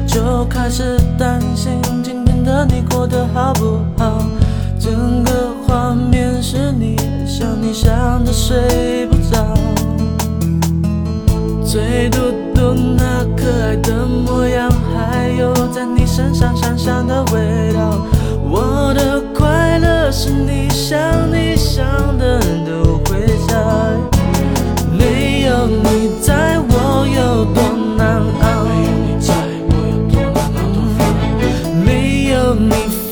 就开始担心今天的你过得好不好整个画面是你想你想的睡不着。嘴嘟嘟那可爱的模样还有在你身上香香的味道。我的快乐是你想 me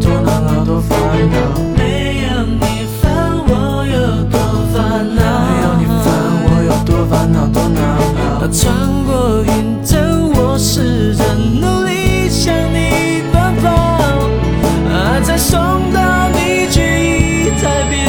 多那么多烦恼。没有你烦我有多烦恼。没有你烦我有多烦恼多难熬。穿过云层我试着努力向你奔跑。爱才送到你却已在别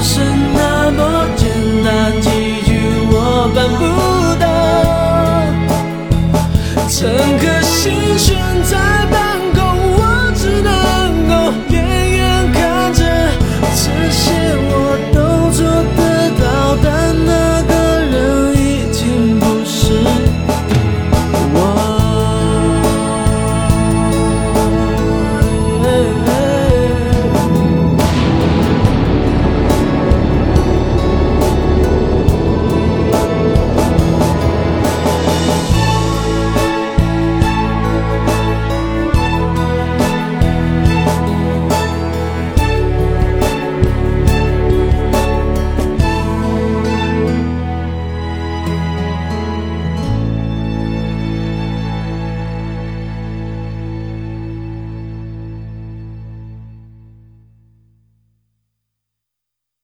是那么简单，几句我办不到，整颗心悬在半。